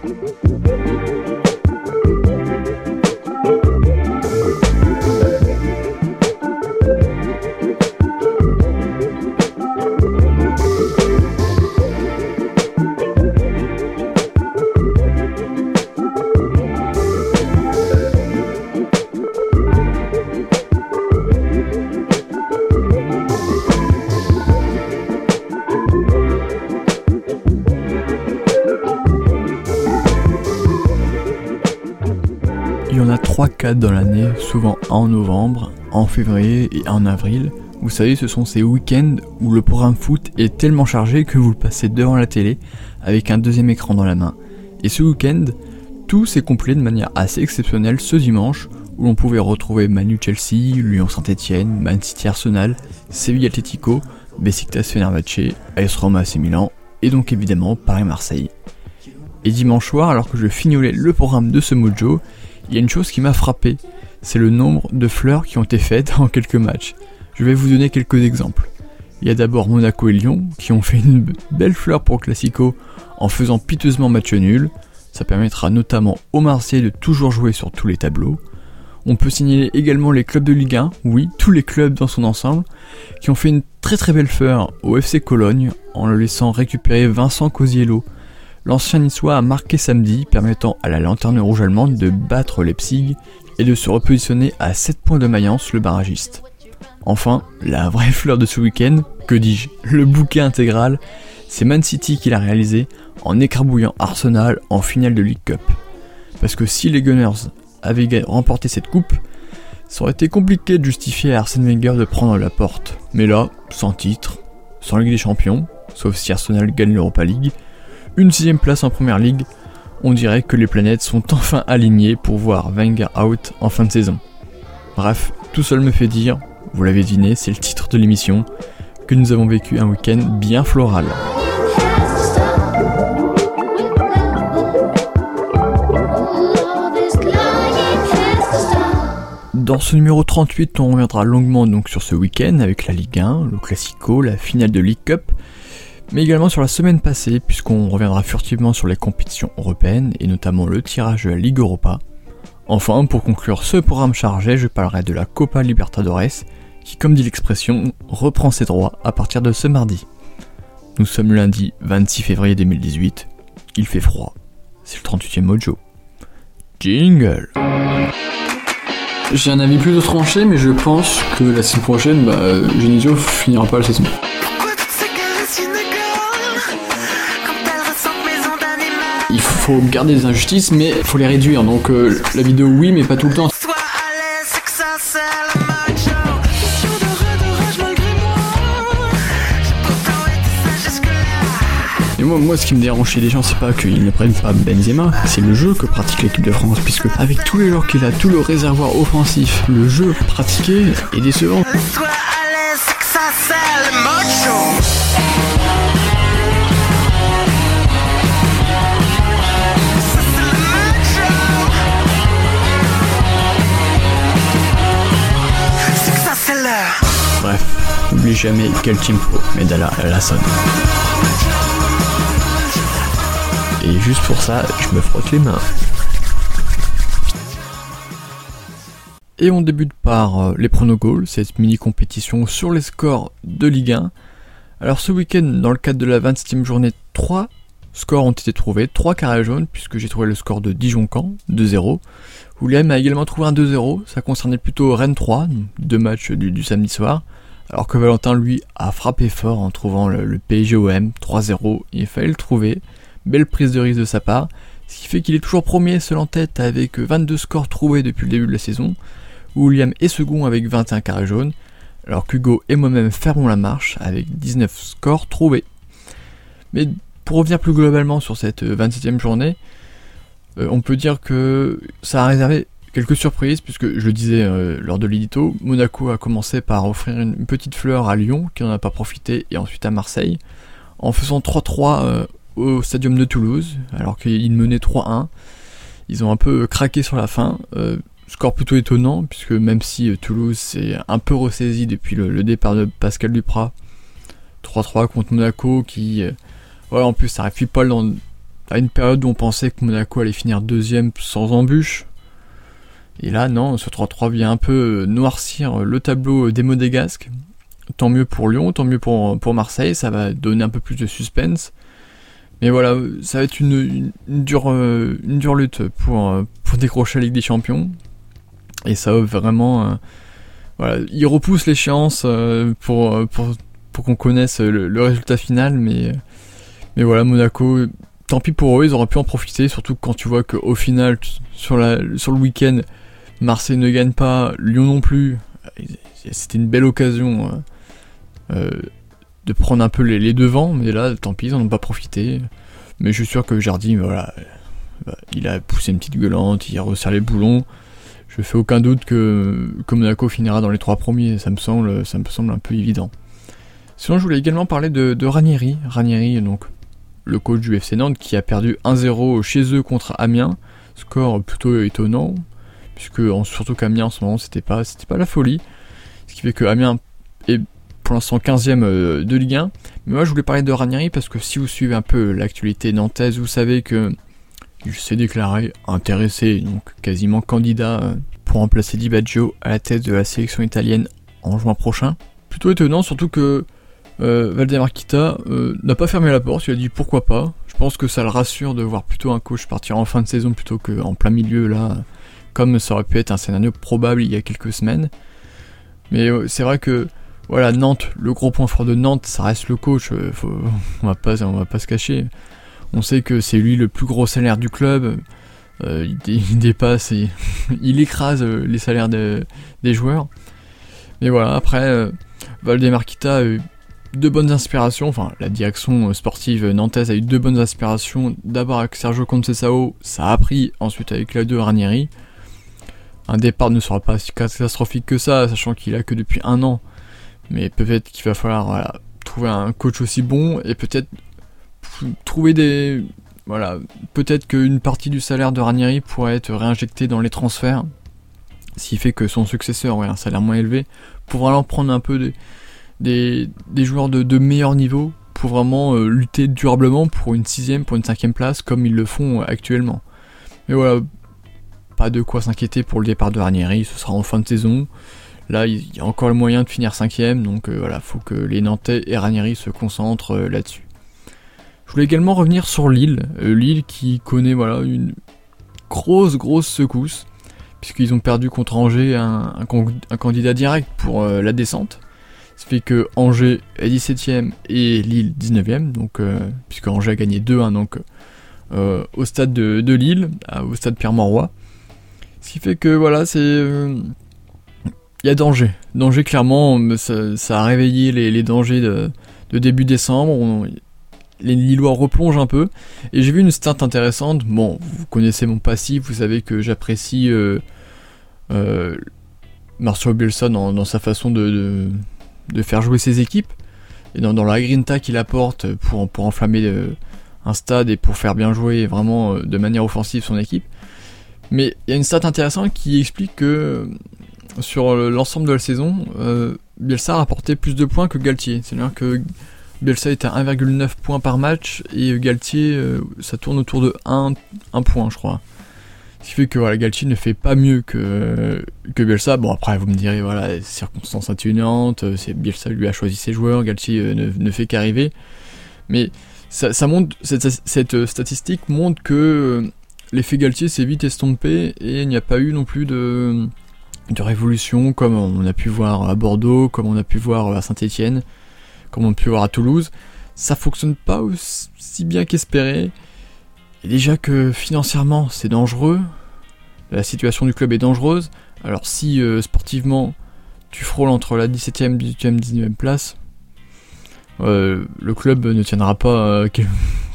Mm-hmm. En novembre, en février et en avril. Vous savez, ce sont ces week-ends où le programme foot est tellement chargé que vous le passez devant la télé avec un deuxième écran dans la main. Et ce week-end, tout s'est complet de manière assez exceptionnelle ce dimanche où l'on pouvait retrouver Manu Chelsea, Lyon Saint-Etienne, Man City Arsenal, Sevilla Atletico, Besiktas Fenerbahce, AS Roma AC Milan et donc évidemment Paris-Marseille. Et dimanche soir, alors que je fignolais le programme de ce mojo, il y a une chose qui m'a frappé, c'est le nombre de fleurs qui ont été faites en quelques matchs. Je vais vous donner quelques exemples. Il y a d'abord Monaco et Lyon qui ont fait une belle fleur pour Classico en faisant piteusement match nul. Ça permettra notamment aux Marseillais de toujours jouer sur tous les tableaux. On peut signaler également les clubs de Ligue 1, oui, tous les clubs dans son ensemble, qui ont fait une très très belle fleur au FC Cologne en le laissant récupérer Vincent Cosiello, L'ancien niçois a marqué samedi, permettant à la lanterne rouge allemande de battre Leipzig et de se repositionner à 7 points de Mayence, le barragiste. Enfin, la vraie fleur de ce week-end, que dis-je, le bouquet intégral, c'est Man City qui l'a réalisé en écrabouillant Arsenal en finale de League Cup. Parce que si les Gunners avaient remporté cette coupe, ça aurait été compliqué de justifier à Arsène Wenger de prendre la porte. Mais là, sans titre, sans Ligue des Champions, sauf si Arsenal gagne l'Europa League, une sixième place en première ligue, on dirait que les planètes sont enfin alignées pour voir Wenger out en fin de saison. Bref, tout seul me fait dire, vous l'avez deviné, c'est le titre de l'émission, que nous avons vécu un week-end bien floral. Dans ce numéro 38, on reviendra longuement donc sur ce week-end avec la Ligue 1, le Classico, la finale de League Cup, mais également sur la semaine passée, puisqu'on reviendra furtivement sur les compétitions européennes et notamment le tirage de la Ligue Europa. Enfin, pour conclure ce programme chargé, je parlerai de la Copa Libertadores, qui, comme dit l'expression, reprend ses droits à partir de ce mardi. Nous sommes lundi 26 février 2018, il fait froid, c'est le 38e mojo. Jingle J'ai un avis plutôt tranché, mais je pense que la saison prochaine, bah, Genesio finira pas la saison. Faut garder des injustices, mais faut les réduire. Donc euh, la vidéo, oui, mais pas tout le temps. Et moi, moi, ce qui me dérange chez les gens, c'est pas qu'ils ne prennent pas Benzema, c'est le jeu que pratique l'équipe de France, puisque avec tous les joueurs qu'il a, tout le réservoir offensif, le jeu pratiqué est décevant. Bref, n'oublie jamais quel team pro, Medalla la sonne. Et juste pour ça, je me frotte les mains. Et on débute par euh, les pronogols, cette mini compétition sur les scores de Ligue 1. Alors ce week-end, dans le cadre de la 27e journée, 3 scores ont été trouvés, 3 carrés jaunes, puisque j'ai trouvé le score de Dijon-Camp, 2-0. William a également trouvé un 2-0, ça concernait plutôt Rennes 3, deux matchs du samedi soir. Alors que Valentin, lui, a frappé fort en trouvant le, le PSGOM 3-0. Il fallait le trouver. Belle prise de risque de sa part. Ce qui fait qu'il est toujours premier seul en tête avec 22 scores trouvés depuis le début de la saison. William est second avec 21 carrés jaunes. Alors qu'Hugo et moi-même fermons la marche avec 19 scores trouvés. Mais pour revenir plus globalement sur cette 27e journée, euh, on peut dire que ça a réservé Quelques surprises, puisque je le disais euh, lors de l'édito, Monaco a commencé par offrir une, petite fleur à Lyon, qui n'en a pas profité, et ensuite à Marseille, en faisant 3-3 euh, au stadium de Toulouse, alors qu'ils menaient 3-1. Ils ont un peu craqué sur la fin. Euh, score plutôt étonnant, puisque même si Toulouse s'est un peu ressaisi depuis le, départ de Pascal Duprat, 3-3 contre Monaco, qui... voilà, en plus ça arrive pas dans à une période où on pensait que Monaco allait finir deuxième sans embûche. Et là, non, ce 3-3 vient un peu noircir le tableau des Modégasques. Tant mieux pour Lyon, tant mieux pour, pour Marseille, ça va donner un peu plus de suspense. Mais voilà, ça va être une, dure, une dure lutte pour, pour décrocher la Ligue des Champions. Et ça va vraiment. voilà, il repousse l'échéance pour, pour, pour qu'on connaisse le, résultat final, mais, mais voilà, Monaco, tant pis pour eux, ils auraient pu en profiter, surtout quand tu vois qu'au final, sur, le week-end, Marseille ne gagne pas, Lyon non plus. C'était une belle occasion euh, de prendre un peu les, devants, mais là, tant pis, ils n'en ont pas profité. Mais je suis sûr que Jardim, voilà, bah, il a poussé une petite gueulante, il a resserré les boulons. Je fais aucun doute que, Monaco finira dans les trois premiers, ça me semble, ça me semble un peu évident. Sinon, je voulais également parler de, de Ranieri. Ranieri, donc, le coach du FC Nantes, qui a perdu 1-0 chez eux contre Amiens. Score plutôt étonnant, puisque surtout qu'Amiens en ce moment, c'était pas, pas la folie. Ce qui fait que Amiens est pour l'instant 15ème euh, de Ligue 1. Mais moi, je voulais parler de Ranieri parce que si vous suivez un peu l'actualité nantaise, vous savez que il s'est déclaré intéressé, donc quasiment candidat euh, pour remplacer Di Baggio à la tête de la sélection italienne en juin prochain. Plutôt étonnant, surtout que euh, Valdemar Kita euh, n'a pas fermé la porte, il a dit pourquoi pas. Je pense que ça le rassure de voir plutôt un coach partir en fin de saison plutôt qu'en plein milieu là, comme ça aurait pu être un scénario probable il y a quelques semaines. Mais euh, c'est vrai que voilà Nantes, le gros point fort de Nantes, ça reste le coach. on va pas, on va pas se cacher. On sait que c'est lui le plus gros salaire du club. Il, dépasse, et il écrase les salaires des joueurs. Mais voilà, après, Valdemar Kita deux bonnes inspirations, enfin la direction sportive nantaise a eu deux bonnes inspirations, d'abord avec Sergio Conceição, ça a pris, ensuite avec la deux Ranieri. Un départ ne sera pas si catastrophique que ça, sachant qu'il a que depuis un an, mais peut-être qu'il va falloir trouver un coach aussi bon et peut-être trouver des... Voilà, peut-être qu'une partie du salaire de Ranieri pourrait être réinjectée dans les transferts, ce qui fait que son successeur aurait un salaire moins élevé, pour vraiment prendre un peu des, des, joueurs de, meilleur niveau pour vraiment euh, lutter durablement pour une sixième, pour une cinquième place, comme ils le font actuellement. Mais voilà, pas de quoi s'inquiéter pour le départ de Ranieri, ce sera en fin de saison. Là, il y a encore le moyen de finir cinquième, donc euh, voilà, faut que les Nantais et Ranieri se concentrent euh, là-dessus. Je voulais également revenir sur Lille, Lille qui connaît voilà une grosse grosse secousse puisqu'ils ont perdu contre Angers un, candidat direct pour euh, la descente. Ça fait que Angers est 17ème et Lille 19ème, donc, euh, puisque Angers a gagné 2-1 donc, euh, au stade de, Lille, au stade Pierre-Mauroy. Ce qui fait que voilà, c'est. Il y a danger. Danger, clairement, ça, a réveillé les, dangers de, début décembre. les Lillois replongent un peu. Et j'ai vu une stat intéressante. Bon, vous connaissez mon passif, vous savez que j'apprécie euh, Marcelo Bielsa dans, sa façon de, de, faire jouer ses équipes et dans, la grinta qu'il apporte pour, pour enflammer euh, un stade et pour faire bien jouer vraiment euh, de manière offensive son équipe. Mais il y a une stat intéressante qui explique que sur l'ensemble de la saison, Bielsa a rapporté plus de points que Galtier. C'est-à-dire que Bielsa est à 1,9 points par match et Galtier, ça tourne autour de 1, 1 point, je crois. Qui fait que voilà, Galtier ne fait pas mieux que, que Bielsa. Bon, après, vous me direz, voilà, circonstances atténuantes, euh, Bielsa lui a choisi ses joueurs, Galtier euh, ne, fait qu'arriver. Mais ça, ça montre, cette, cette, euh, statistique montre que l'effet Galtier s'est vite estompé et il n'y a pas eu non plus de, de révolution comme on a pu voir à Bordeaux, comme on a pu voir à Saint-Etienne, comme on a pu voir à Toulouse. Ça fonctionne pas aussi bien qu'espéré. Et déjà que financièrement c'est dangereux, la situation du club est dangereuse, alors si euh, sportivement tu frôles entre la 17ème, 18ème, 19ème place, euh, le club ne tiendra pas euh,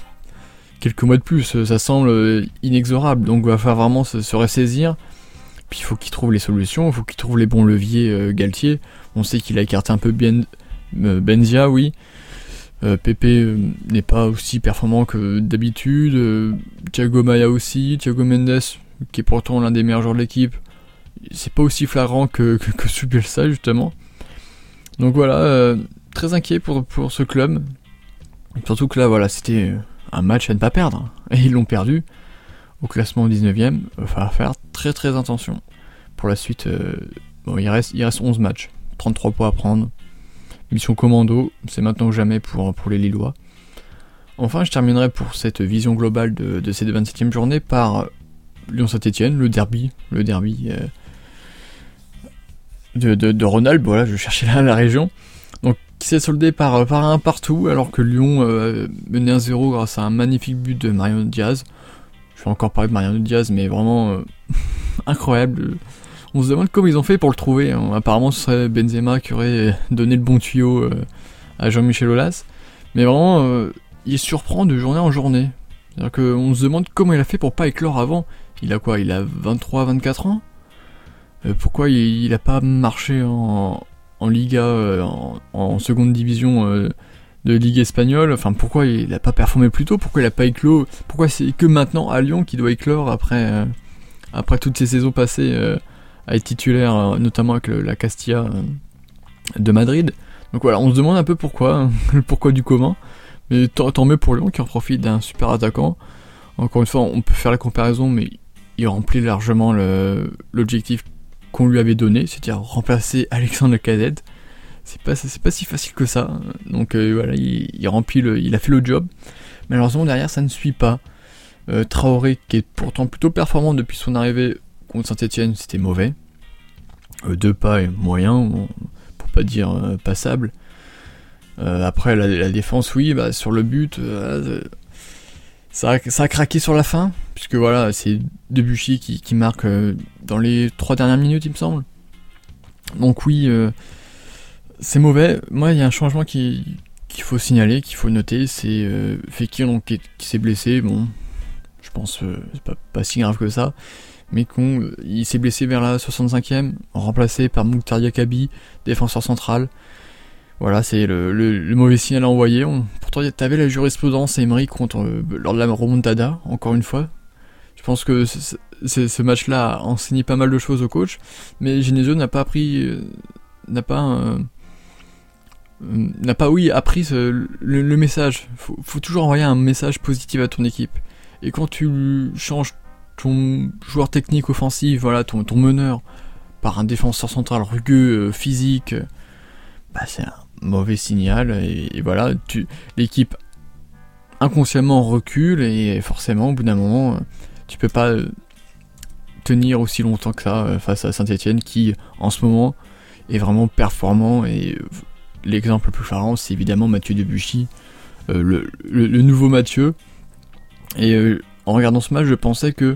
quelques mois de plus, ça semble inexorable, donc il va falloir vraiment se, ressaisir. Puis il faut qu'il trouve les solutions, il faut qu'il trouve les bons leviers Galtier. On sait qu'il a écarté un peu ben, Benzia, oui. Euh, Pepe euh, n'est pas aussi performant que d'habitude. Euh, Thiago Maya aussi. Thiago Mendes, qui est pourtant l'un des meilleurs joueurs de l'équipe, c'est pas aussi flagrant que, que, que justement. Donc voilà, très inquiet pour, pour ce club. Surtout que là, voilà, c'était un match à ne pas perdre. Et ils l'ont perdu au classement 19ème. Il va faire très très attention. Pour la suite, bon, il reste, il reste 11 matchs. 33 points à prendre. Mission commando, c'est maintenant ou jamais pour, pour les Lillois. Enfin, je terminerai pour cette vision globale de, de cette 27e journée par Lyon-Saint-Etienne, le derby. Le derby. Euh, de, de, Ronald, voilà, je cherchais là la région. Donc, qui s'est soldé par, un partout, alors que Lyon euh, menait 1-0 grâce à un magnifique but de Mariano Diaz. Je vais encore parler de Mariano Diaz, mais vraiment euh, incroyable. On se demande comment ils ont fait pour le trouver. Hein. Apparemment, ce serait Benzema qui aurait donné le bon tuyau euh, à Jean-Michel Aulas. Mais vraiment, il surprend de journée en journée. C'est-à-dire qu'on se demande comment il a fait pour pas éclore avant. Il a quoi? Il a 23-24 ans? Euh, pourquoi il n'a pas marché en, Liga, euh, en, seconde division euh, de Ligue espagnole? Enfin, pourquoi il n'a pas performé plus tôt? Pourquoi il n'a pas éclos? Pourquoi c'est que maintenant à Lyon qu'il doit éclore après, après toutes ces saisons passées à être titulaire, notamment avec la Castilla de Madrid Donc voilà, on se demande un peu pourquoi, le pourquoi du comment. Mais tant mieux pour Lyon qui en profite d'un super attaquant. Encore une fois, on peut faire la comparaison, mais il remplit largement l'objectif qu'on lui avait donné, c'est-à-dire remplacer Alexandre Lacazette. C'est pas, pas si facile que ça. Donc euh, voilà, il, remplit le, il a fait le job. Malheureusement derrière ça ne suit pas. Euh, Traoré qui est pourtant plutôt performant depuis son arrivée contre Saint-Etienne, c'était mauvais. Euh, deux pas et moyen, pour pas dire passable. après la, défense, oui, bah, sur le but, ça a, craqué sur la fin, puisque voilà, c'est Debuchy qui, qui marque euh, dans les trois dernières minutes, il me semble. Donc oui, euh, c'est mauvais. Moi, il y a un changement qu'il faut signaler, qu'il faut noter, c'est euh, Fekir qui, s'est blessé. Bon, je pense euh, c'est pas, pas, si grave que ça, qu'on il s'est blessé vers la 65e, remplacé par Mouktar Yakabi, défenseur central. Voilà, c'est le, mauvais signal à envoyer. On, pourtant, t'avais la jurisprudence Emery contre euh, lors de la remontada, encore une fois. Je pense que ce match-là a enseigné pas mal de choses au coach, mais Genesio n'a pas appris, euh, n'a pas, euh, n'a pas, oui, appris le, message. Faut, faut toujours envoyer un message positif à ton équipe. Et quand tu changes ton joueur technique offensif, voilà, ton, meneur, par un défenseur central rugueux, physique, bah c'est un mauvais signal et, voilà, l'équipe inconsciemment recule et forcément au bout d'un moment tu peux pas euh, tenir aussi longtemps que ça euh, face à Saint-Etienne qui en ce moment est vraiment performant et euh, l'exemple le plus parlant c'est évidemment Mathieu Debuchy, le, le, nouveau Mathieu. Et en regardant ce match je pensais que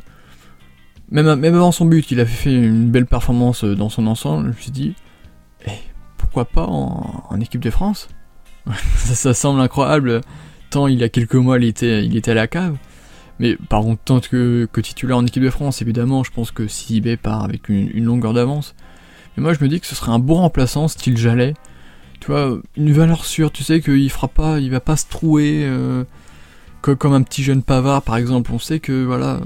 même, avant son but il avait fait une belle performance dans son ensemble je me suis dit eh, pourquoi pas en, équipe de France? Ça, semble incroyable, tant il y a quelques mois il était, il était à la cave. Mais par contre, tant que, que titulaire en équipe de France, évidemment, je pense que Sibé part avec une, longueur d'avance. Mais moi je me dis que ce serait un bon remplaçant, style Jalais. Tu vois, une valeur sûre, tu sais qu'il fera pas, il va pas se trouer euh, comme un petit jeune pavard par exemple. On sait que voilà,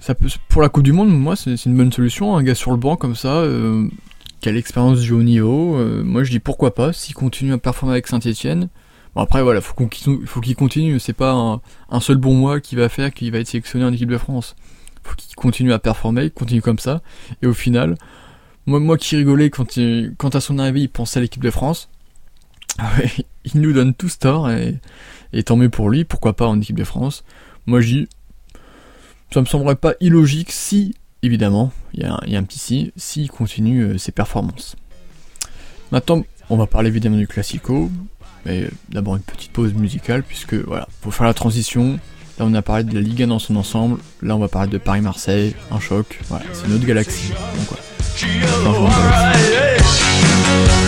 ça peut, pour la Coupe du Monde, moi c'est une bonne solution, un gars sur le banc comme ça, euh, qui a l'expérience du haut niveau. Euh, moi, je dis pourquoi pas, s'il continue à performer avec Saint-Etienne. Bon, après, voilà, faut qu'il continue. C'est pas un, seul bon mois qui va faire qu'il va être sélectionné en équipe de France. Faut qu'il continue à performer, continue comme ça. Et au final, moi, moi qui rigolais quand à son arrivée, il pensait à l'équipe de France, il nous donne tout tort et, tant mieux pour lui, pourquoi pas en équipe de France. Moi, je dis, ça me semblerait pas illogique si évidemment, il y, a un petit si, s'il continue euh, ses performances. Maintenant, on va parler évidemment du classico, mais d'abord une petite pause musicale, puisque voilà, pour faire la transition, là on a parlé de la Ligue 1 dans son ensemble, là on va parler de Paris-Marseille, un choc, voilà, c'est notre galaxie. Donc voilà. Ouais,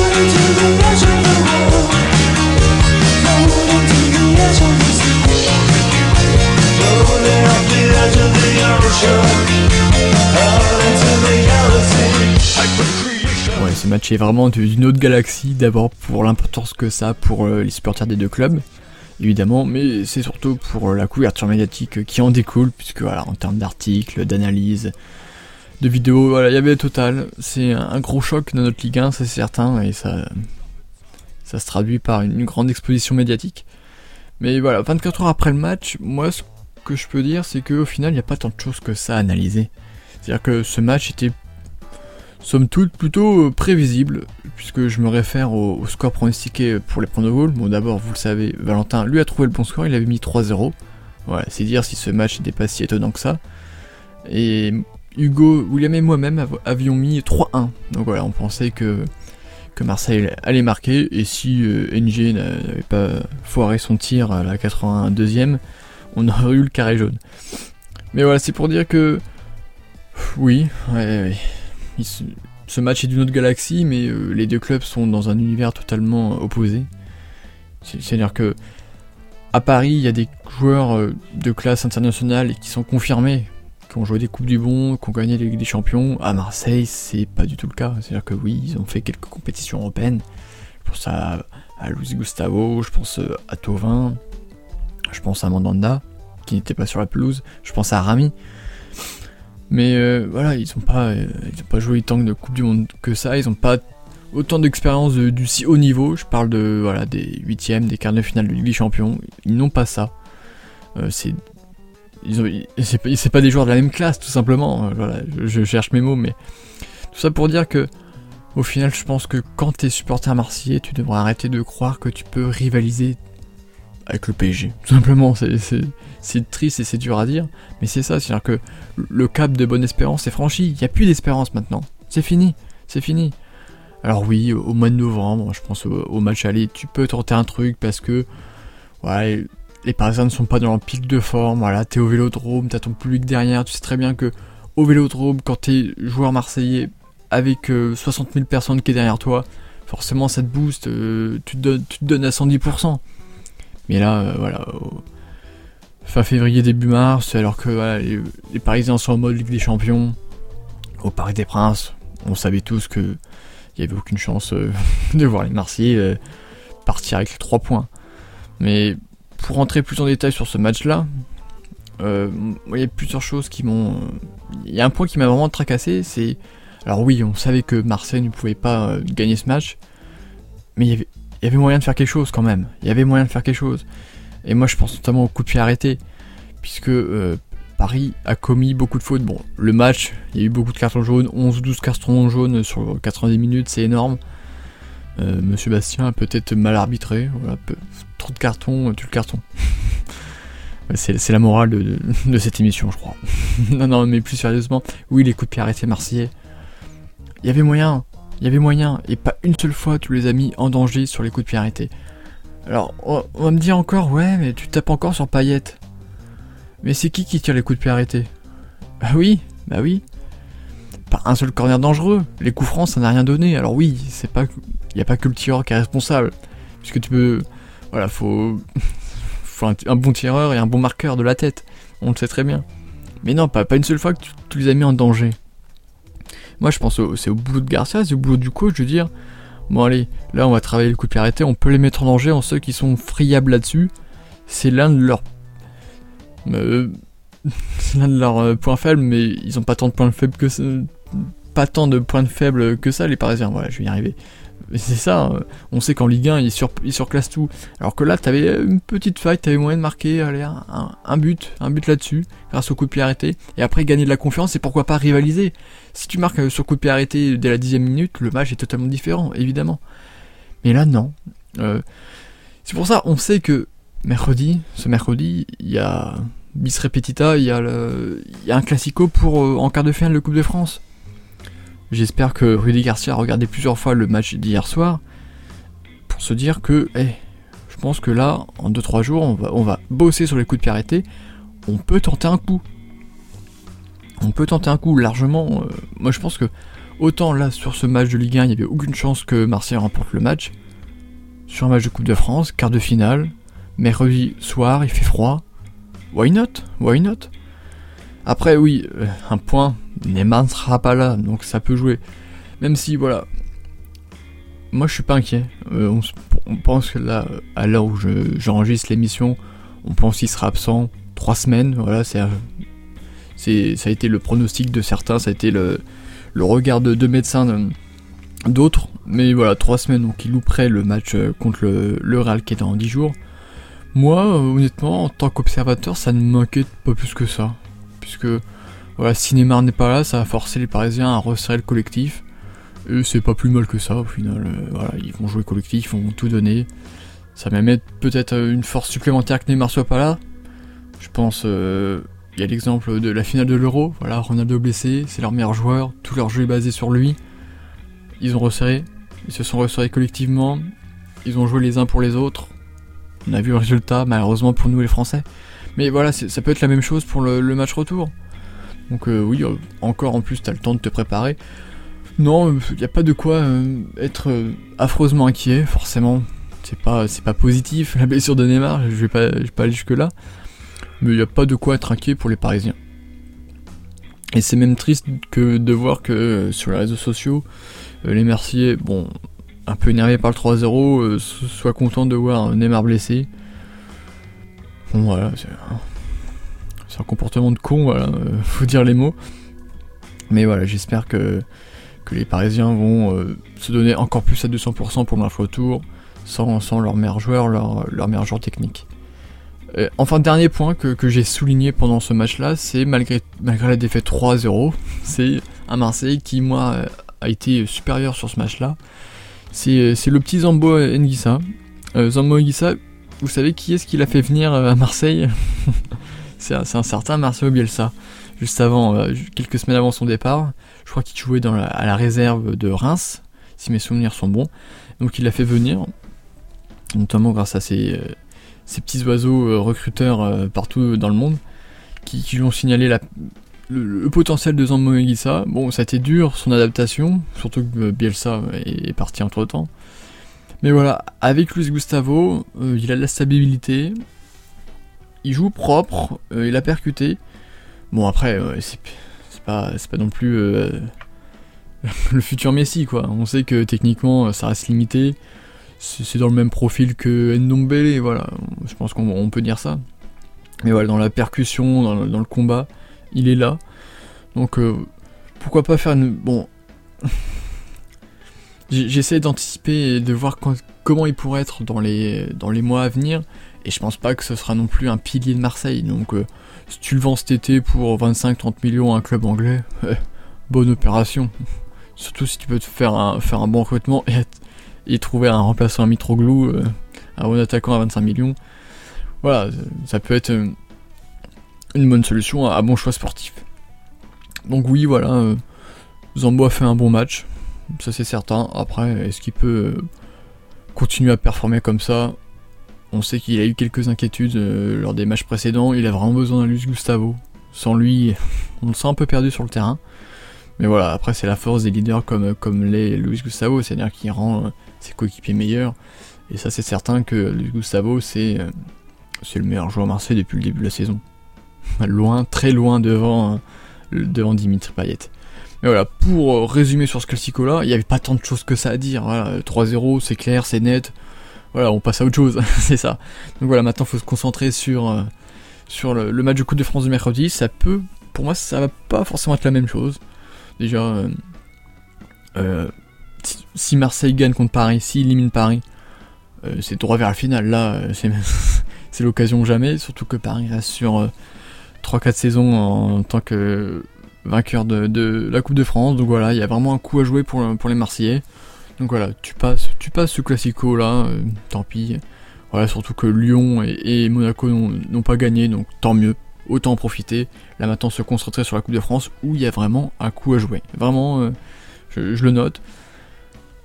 match est vraiment d'une autre galaxie, d'abord pour l'importance que ça a pour euh, les supporters des deux clubs, évidemment, mais c'est surtout pour la couverture médiatique qui en découle, puisque voilà, en termes d'articles, d'analyse, de vidéos, voilà, il y avait total. C'est un gros choc dans notre Ligue 1, c'est certain, et ça, ça se traduit par une grande exposition médiatique. Mais voilà, 24 heures après le match, moi ce que je peux dire, c'est qu'au final, il n'y a pas tant de choses que ça à analyser. C'est-à-dire que ce match était somme toute plutôt euh, prévisible, puisque je me réfère au, score pronostiqué pour les points. Bon, d'abord, vous le savez, Valentin lui a trouvé le bon score, il avait mis 3-0. Voilà, c'est dire si ce match n'était pas si étonnant que ça. Et Hugo, William et moi-même avions mis 3-1. Donc voilà, on pensait que, que Marseille allait marquer, et si euh, NG n'avait pas foiré son tir à la 82ème, on aurait eu le carré jaune. Mais voilà, c'est pour dire que. Oui, ouais, ouais ce match est d'une autre galaxie, mais euh, les deux clubs sont dans un univers totalement euh, opposé. C'est-à-dire que à Paris, il y a des joueurs euh, de classe internationale qui sont confirmés, qui ont joué des Coupes du Monde, qui ont gagné Ligue des Champions. À Marseille, c'est pas du tout le cas. C'est-à-dire que oui, ils ont fait quelques compétitions européennes. Je pense à, à Luis Gustavo, je pense à Tovin, je pense à Mandanda, qui n'était pas sur la pelouse, je pense à Rami. Mais euh, voilà, ils n'ont pas, euh, pas joué tant de Coupe du Monde que ça, ils n'ont pas autant d'expérience du si haut niveau. Je parle de voilà des huitièmes, des quarts de finale de Ligue des Champions. Ils n'ont pas ça. Euh, c'est pas des joueurs de la même classe tout simplement. voilà, je, cherche mes mots, mais tout ça pour dire que au final, je pense que quand tu es supporter marseillais, tu devrais arrêter de croire que tu peux rivaliser avec le PSG. Tout simplement, c'est triste et c'est dur à dire, mais c'est ça, c'est-à-dire que le cap de bonne espérance est franchi, il n'y a plus d'espérance maintenant. C'est fini, c'est fini. Alors oui, au mois de novembre, je pense au, match aller, tu peux tenter un truc parce que ouais, les Parisiens ne sont pas dans leur pic de forme, voilà, t'es au Vélodrome, t'as ton public derrière, tu sais très bien que au Vélodrome, quand t'es joueur marseillais avec 60 euh, 000 personnes qui est derrière toi, forcément ça te booste, euh, tu, donnes, tu te donnes à 110%. Mais là, euh, voilà, fin février, début mars, alors que les, Parisiens sont en mode Ligue des Champions, au Parc des Princes, on savait tous que il n'y avait aucune chance euh, de voir les Marseillais euh, partir avec les 3 points. Mais pour rentrer plus en détail sur ce match-là, il y a plusieurs choses qui m'ont. Il y a un point qui m'a vraiment tracassé, c'est. Alors oui, on savait que Marseille ne pouvait pas gagner ce match, mais il y avait il y avait moyen de faire quelque chose quand même. Il y avait moyen de faire quelque chose. Et moi, je pense notamment au coup de pied arrêté, puisque euh, Paris a commis beaucoup de fautes. Bon, le match, il y a eu beaucoup de cartons jaunes, 11 ou 12 cartons jaunes sur 90 minutes, c'est énorme. Euh, Monsieur Bastien a peut-être mal arbitré, voilà, trop de cartons, tu le carton. c'est la morale de, cette émission, je crois. non, non, mais plus sérieusement, oui, les coups de pied arrêtés marseillais. Il y avait moyen, il y avait moyen, et pas une seule fois tu les as mis en danger sur les coups de pied arrêtés. Alors, on va me dire encore, ouais, mais tu tapes encore sur paillettes. Mais c'est qui qui tire les coups de pied arrêtés? Bah oui, bah oui. Pas un seul corner dangereux. Les coups francs, ça n'a rien donné. Alors oui, c'est pas, il a pas que le tireur qui est responsable, puisque tu peux, voilà, faut, faut un, bon tireur et un bon marqueur de la tête. On le sait très bien. Mais non, pas, pas une seule fois que tu les as mis en danger. Moi, je pense c'est au boulot de Garcia, c'est au boulot du coach de dire bon, allez, là, on va travailler le coup de pied on peut les mettre en danger en ceux qui sont friables là-dessus. C'est l'un de leurs. Euh, l'un de leurs euh, points faibles, mais ils ont pas tant de points faibles que ça. Pas tant de points faibles que ça, les Parisiens. Voilà, je vais y arriver. C'est ça, hein. on sait qu'en Ligue 1, ils, sur, surclassent tout. Alors que là, t'avais une petite faille, t'avais moyen de marquer un, but, un but là-dessus, grâce au coup de pied arrêté, et après gagner de la confiance, et pourquoi pas rivaliser. Si tu marques euh, sur coup de pied arrêté dès la dixième minute, le match est totalement différent, évidemment. Mais là, non. Euh, c'est pour ça, on sait que mercredi, ce mercredi, il y a bis repetita, il y, a un classico pour euh, en quart de finale de Coupe de France. J'espère que Rudy Garcia a regardé plusieurs fois le match d'hier soir pour se dire que, eh, je pense que là, en 2-3 jours, on va, on va bosser sur les coups de pied arrêtés. On peut tenter un coup. On peut tenter un coup largement. Euh, moi, je pense que autant là, sur ce match de Ligue 1, il n'y avait aucune chance que Marseille remporte le match. Sur un match de Coupe de France, quart de finale, mercredi soir, il fait froid. Why not? Why not? Après, oui, euh, un point, Neymar ne sera pas là, donc ça peut jouer. Même si, voilà. Moi, je suis pas inquiet. Euh, on pense que là, à l'heure où j'enregistre l'émission, on pense qu'il sera absent trois semaines. Voilà, c'est, ça a été le pronostic de certains, ça a été le, le regard de deux médecins d'autres. Mais voilà, trois semaines, donc il louperait le match euh, contre le, le Real qui est dans 10 jours. Moi, euh, honnêtement, en tant qu'observateur, ça ne m'inquiète pas plus que ça. Puisque, voilà, si Neymar n'est pas là, ça va forcer les Parisiens à resserrer le collectif. Et c'est pas plus mal que ça, au final. Euh, voilà, ils vont jouer collectif, ils vont tout donner. Ça va mettre peut-être une force supplémentaire que Neymar soit pas là. Je pense, il y a l'exemple de la finale de l'Euro. Voilà, Ronaldo blessé, c'est leur meilleur joueur, tout leur jeu est basé sur lui. Ils ont resserré, ils se sont resserrés collectivement, ils ont joué les uns pour les autres. On a vu le résultat, malheureusement pour nous les Français. Mais voilà, ça peut être la même chose pour le, match retour. Donc euh, oui, euh, encore en plus, t'as le temps de te préparer. Non, il n'y a pas de quoi euh, être affreusement inquiet, forcément. C'est pas, pas positif, la blessure de Neymar, je vais pas, vais pas aller jusque là. Mais il n'y a pas de quoi être inquiet pour les Parisiens. Et c'est même triste que de voir que sur les réseaux sociaux, euh, les Merciers, bon, un peu énervés par le 3-0, euh, soient contents de voir Neymar blessé. C'est un, comportement de con, voilà, euh, faut dire les mots. Mais voilà, j'espère que, que les Parisiens vont se donner encore plus à 200% pour le retour, sans, sans leur meilleur joueur, leur, leur meilleur joueur technique. enfin, dernier point que, que j'ai souligné pendant ce match-là, c'est malgré, malgré la défaite 3-0, c'est un Marseille qui, moi, a été supérieur sur ce match-là. C'est le petit Zambo Nguissa. Euh, Zambo Nguissa, vous savez qui est-ce qui l'a fait venir euh, à Marseille C'est un, certain Marcelo Bielsa. Juste avant, euh, quelques semaines avant son départ, je crois qu'il jouait à la réserve de Reims, si mes souvenirs sont bons. Donc il l'a fait venir, notamment grâce à ses, petits oiseaux recruteurs partout dans le monde, qui, lui ont signalé le, potentiel de Zambo bon, ça a été dur son adaptation, surtout que Bielsa est, parti entre temps. Mais voilà, avec Luis Gustavo, euh, il a de la stabilité, il joue propre, euh, il a percuté. Bon, après, c'est pas, pas non plus euh, le futur Messi, quoi. On sait que techniquement, ça reste limité. C'est dans le même profil que Ndombele, voilà. Je pense qu'on peut dire ça. Mais voilà, dans la percussion, dans le combat, il est là. Donc euh, pourquoi pas faire une... Bon... J'essaie d'anticiper et de voir comment il pourrait être dans les, dans les mois à venir. Et je pense pas que ce sera non plus un pilier de Marseille. Donc euh, si tu le vends cet été pour 25-30 millions à un club anglais, bonne opération. Surtout si tu peux te faire un, faire un bon recrutement et, trouver un remplaçant à Mitroglou, euh, un bon attaquant à 25 millions. Voilà, ça peut être une bonne solution à, bon choix sportif. Donc oui, voilà, euh, Zambo a fait un bon match, ça c'est certain. Après, est-ce qu'il peut euh, continuer à performer comme ça? On sait qu'il a eu quelques inquiétudes euh, lors des matchs précédents, il a vraiment besoin d'un Luis Gustavo. Sans lui, on le sent un peu perdu sur le terrain. Mais voilà, après c'est la force des leaders comme, comme les Luis Gustavo, c'est-à-dire qu'il rend ses coéquipiers meilleurs. Et ça c'est certain que Luis Gustavo c'est le meilleur joueur Marseille depuis le début de la saison loin, très loin devant, devant Dimitri Payet. Mais voilà, pour résumer sur ce classico-là, il n'y avait pas tant de choses que ça à dire. 3-0, c'est clair, c'est net. Voilà, on passe à autre chose, c'est ça. Donc voilà, maintenant il faut se concentrer sur, euh, sur le, match de Coupe de France du mercredi. Ça peut, pour moi, ça va pas forcément être la même chose. Déjà, euh, euh, si, Marseille gagne contre Paris, s'il élimine Paris, c'est droit vers la finale. Là, c'est l'occasion jamais, surtout que Paris reste sur 3-4 saisons en tant que vainqueur de, la Coupe de France. Donc voilà, il y a vraiment un coup à jouer pour, les Marseillais. Donc voilà, tu passes, tu passes ce classico là, euh, tant pis. Voilà, surtout que Lyon et, Monaco n'ont pas gagné, donc tant mieux, autant en profiter. Là maintenant se concentrer sur la Coupe de France où il y a vraiment un coup à jouer. Vraiment, euh, je, le note.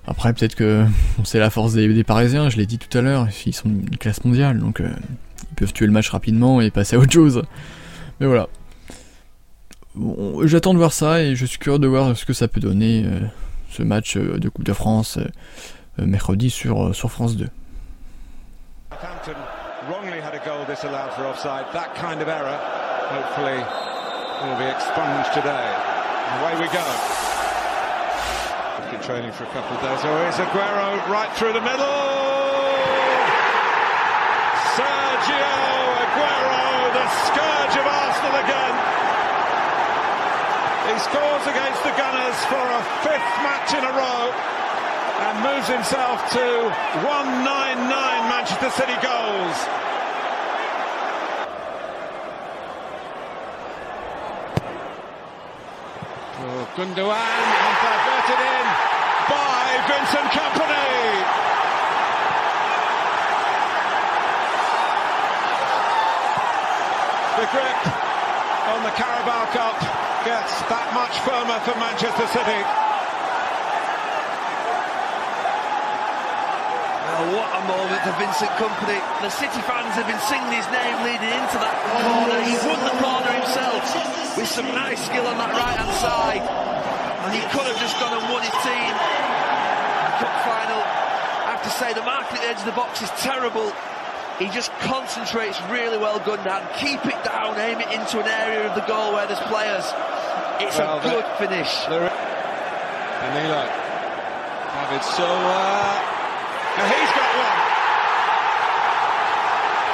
Après peut-être que c'est la force des, Parisiens, je l'ai dit tout à l'heure, ils sont une classe mondiale, donc euh, ils peuvent tuer le match rapidement et passer à autre chose. Mais voilà. J'attends de voir ça et je suis curieux de voir ce que ça peut donner euh, ce match euh, de Coupe de France euh, mercredi sur, France 2. wrongly had a goal disallowed for offside. That kind of error, hopefully, will be expunged today. Away we go. Been training for a couple of days. Oh, it's Aguero right through the middle. Sergio Aguero, the scourge of Arsenal again. He scores against the Gunners for a fifth match in a row and moves himself to 199 Manchester City goals. Oh, Gundogan and diverted in by Vincent Company. The grip on the Carabao Cup gets that much firmer for Manchester City. Well, what a moment for Vincent Company. The City fans have been singing his name leading into that oh, corner. He won the corner himself with some nice skill on that right-hand side. And he could have just gone and won his team. Cup final. I have to say, the mark at the edge of the box is terrible. He just concentrates really well, Gundogan. Keep it down, aim it into an area of the goal where there's players. It's Well, a good finish. Danilo. David Silva. And he's got one.